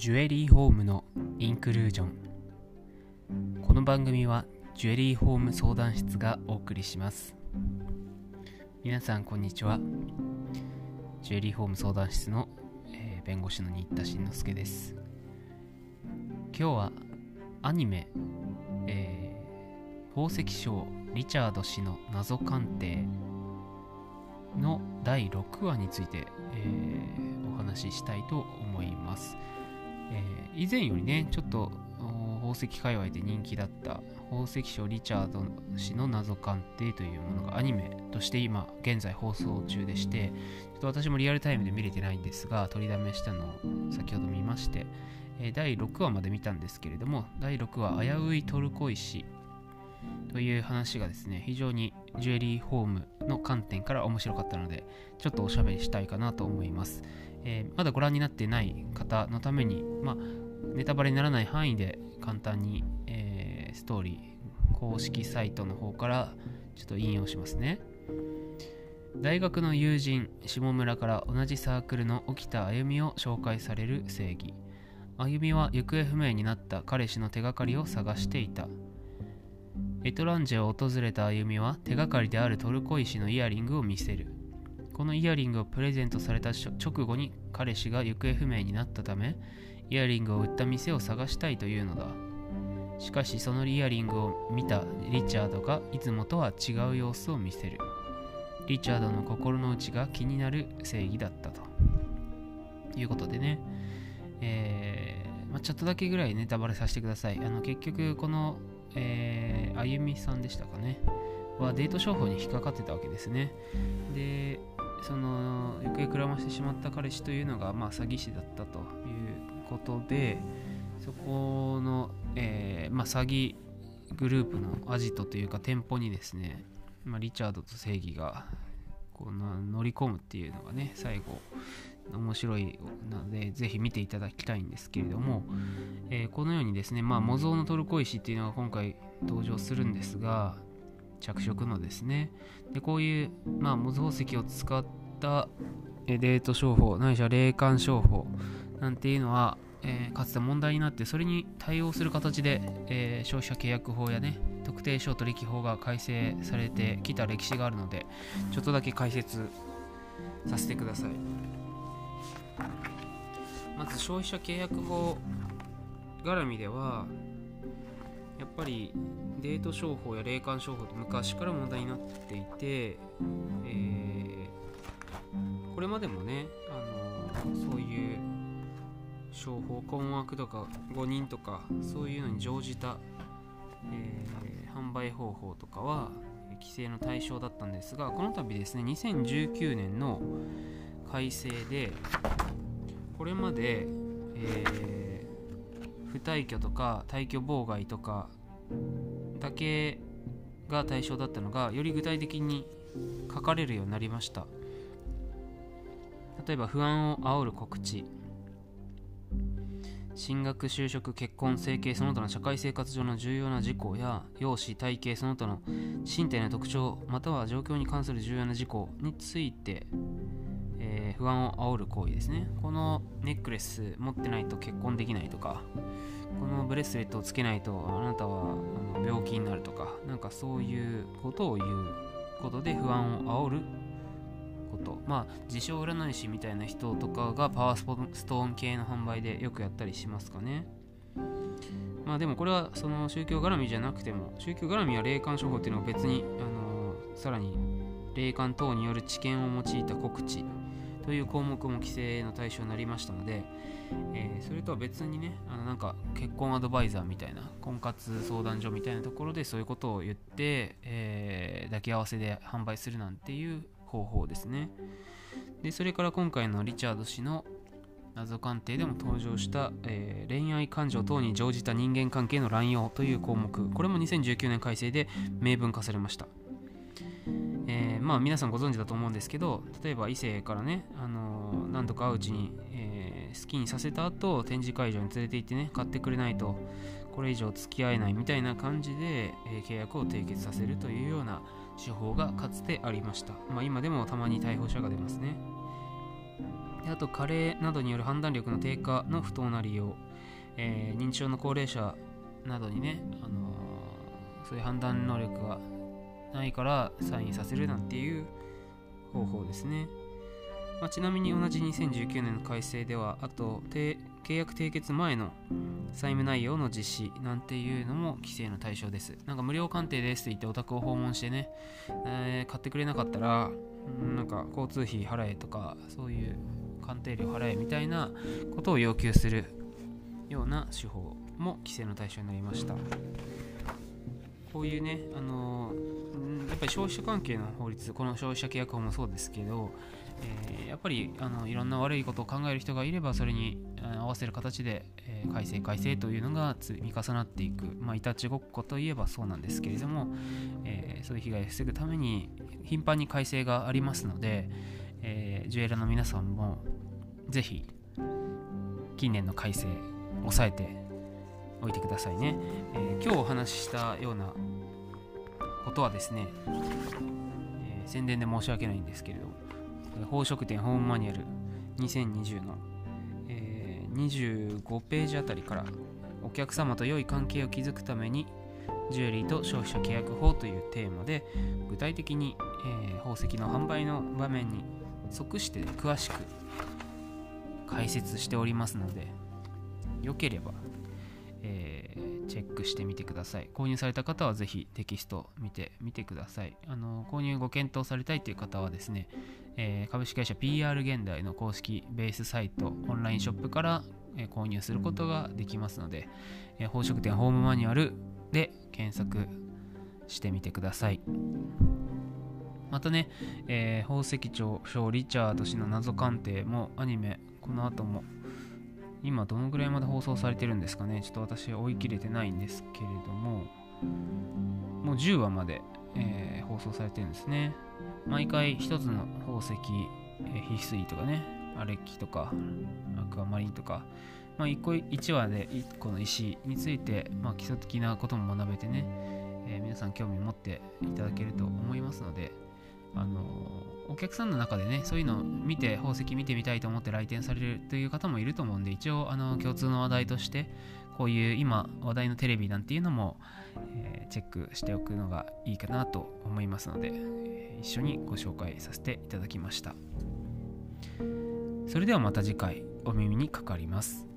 ジュエリーホームのインクルージョン。この番組はジュエリーホーム相談室がお送りします。皆さんこんにちは。ジュエリーホーム相談室の、えー弁護士の新田慎之介です。今日はアニメ、えー宝石商リチャード氏の謎鑑定の第6話について、えーお話ししたいと思います、えー以前よりねちょっと宝石界隈で人気だった宝石商リチャード氏の謎鑑定というものがアニメとして今現在放送中でしてちょっと私もリアルタイムで見れてないんですが取りだめしたのを先ほど見まして、第6話まで見たんですけれども第6話危ういトルコ石という話がですね非常にジュエリーホームの観点から面白かったのでちょっとおしゃべりしたいかなと思います、えーまだご覧になってない方のために、まあ、ネタバレにならない範囲で簡単に、えーストーリー公式サイトの方からちょっと引用しますね。大学の友人下村から同じサークルの沖田あゆみを紹介される正義。あゆみは行方不明になった彼氏の手がかりを探していた。エトランジェを訪れたあゆみは手がかりであるトルコ石のイヤリングを見せる。このイヤリングをプレゼントされた直後に彼氏が行方不明になったためイヤリングを売った店を探したいというのだ。しかしそのイヤリングを見たリチャードがいつもとは違う様子を見せる。リチャードの心の内が気になる正義だったと。いうことでね。えーまあ、ちょっとだけぐらいネタバレさせてください。あの結局このえー、あゆみさんでしたかね。はデート商法に引っかかってたわけですね。でその行方くらましてしまった彼氏というのが、まあ、詐欺師だったということでそこの、えーまあ、詐欺グループのアジトというか店舗にですね、まあ、リチャードと正義がこうな乗り込むっていうのがね最後面白いのでぜひ見ていただきたいんですけれども、えーこのようにですね、まあ、模造のトルコ石っていうのが今回登場するんですが着色のですね。でこういう、まあ、模造石を使ったえーデート商法ないしは霊感商法なんていうのは、えーかつて問題になってそれに対応する形で、えー消費者契約法やね特定商取引法が改正されてきた歴史があるのでちょっとだけ解説させてくださいまず消費者契約法絡みではやっぱりデート商法や霊感商法って昔から問題になっていて、えーこれまでもねあのそういう商法困惑とか誤認とかそういうのに乗じた、えー販売方法とかは規制の対象だったんですがこの度ですね2019年の改正でこれまで、えー不退去とか退去妨害とかだけが対象だったのがより具体的に書かれるようになりました。例えば不安を煽る告知。進学就職結婚整形その他の社会生活上の重要な事項や容姿体型その他の身体の特徴または状況に関する重要な事項について、不安を煽る行為ですね。このネックレス持ってないと結婚できないとかこのブレスレットをつけないとあなたはあの病気になるとかなんかそういうことを言うことで不安を煽ること。まあ自称占い師みたいな人とかがパワースポストーン系の販売でよくやったりしますかね。まあでもこれはその宗教絡みじゃなくても宗教絡みや霊感商法っていうのは別に、あのさらに霊感等による知見を用いた告知という項目も規制の対象になりましたので、えーそれとは別にねあのなんか結婚アドバイザーみたいな婚活相談所みたいなところでそういうことを言って、えー抱き合わせで販売するなんていう方法ですね。でそれから今回のリチャード氏の謎鑑定でも登場した、えー恋愛感情等に乗じた人間関係の乱用という項目。これも2019年改正で明文化されました。えーまあ皆さんご存知だと思うんですけど例えば異性からね、あのー何度か会ううちに、えー好きにさせた後展示会場に連れて行ってね買ってくれないとこれ以上付き合えないみたいな感じで、え契約を締結させるというような手法がかつてありました、まあ、今でもたまに逮捕者が出ますね。であと加齢などによる判断力の低下の不当な利用、え認知症の高齢者などにね、あのそういう判断能力がないからサインさせるなんていう方法ですね、まあ、ちなみに同じ2019年の改正ではあと契約締結前の債務内容の実施なんていうのも規制の対象です。なんか無料鑑定ですって言ってお宅を訪問してね、えー買ってくれなかったらなんか交通費払えとかそういう鑑定料払えみたいなことを要求するような手法も規制の対象になりました。こういうね、あのうんやっぱり消費者関係の法律この消費者契約法もそうですけど、えーやっぱりあのいろんな悪いことを考える人がいればそれに合わせる形で、えー改正改正というのが積み重なっていく、まあ、いたちごっこといえばそうなんですけれども、えーそういう被害を防ぐために頻繁に改正がありますので、えージュエラの皆さんもぜひ近年の改正抑えておいてくださいね、え今日お話ししたようなことはですね、えー宣伝で申し訳ないんですけれどえ宝飾店ホームマニュアル2020の、えー25ページあたりからお客様と良い関係を築くためにジュエリーと消費者契約法というテーマで具体的に、えー宝石の販売の場面に即して詳しく解説しておりますのでよければ、えーチェックしてみてください。購入された方はぜひテキスト見てみてください。あの購入ご検討されたいという方はですね、えー株式会社 PR 現代の公式ベースサイトオンラインショップから、え購入することができますので、え宝飾店ホームマニュアルで検索してみてください。またね、え宝石町小リチャード氏の謎鑑定もアニメこの後も今どのぐらいまで放送されてるんですかね？ちょっと私追い切れてないんですけれども。もう10話まで、えー放送されてるんですね。毎回一つの宝石、えー翡翠とかね。アレッキとかアクアマリンとか。まあ、1個1話で1個の石について、まあ、基礎的なことも学べてね、えー皆さん興味持っていただけると思いますので、あの客さんの中でねそういうのを見て宝石見てみたいと思って来店されるという方もいると思うんで一応あの共通の話題としてこういう今話題のテレビなんていうのも、えーチェックしておくのがいいかなと思いますので、え一緒にご紹介させていただきました。それではまた次回お耳にかかります。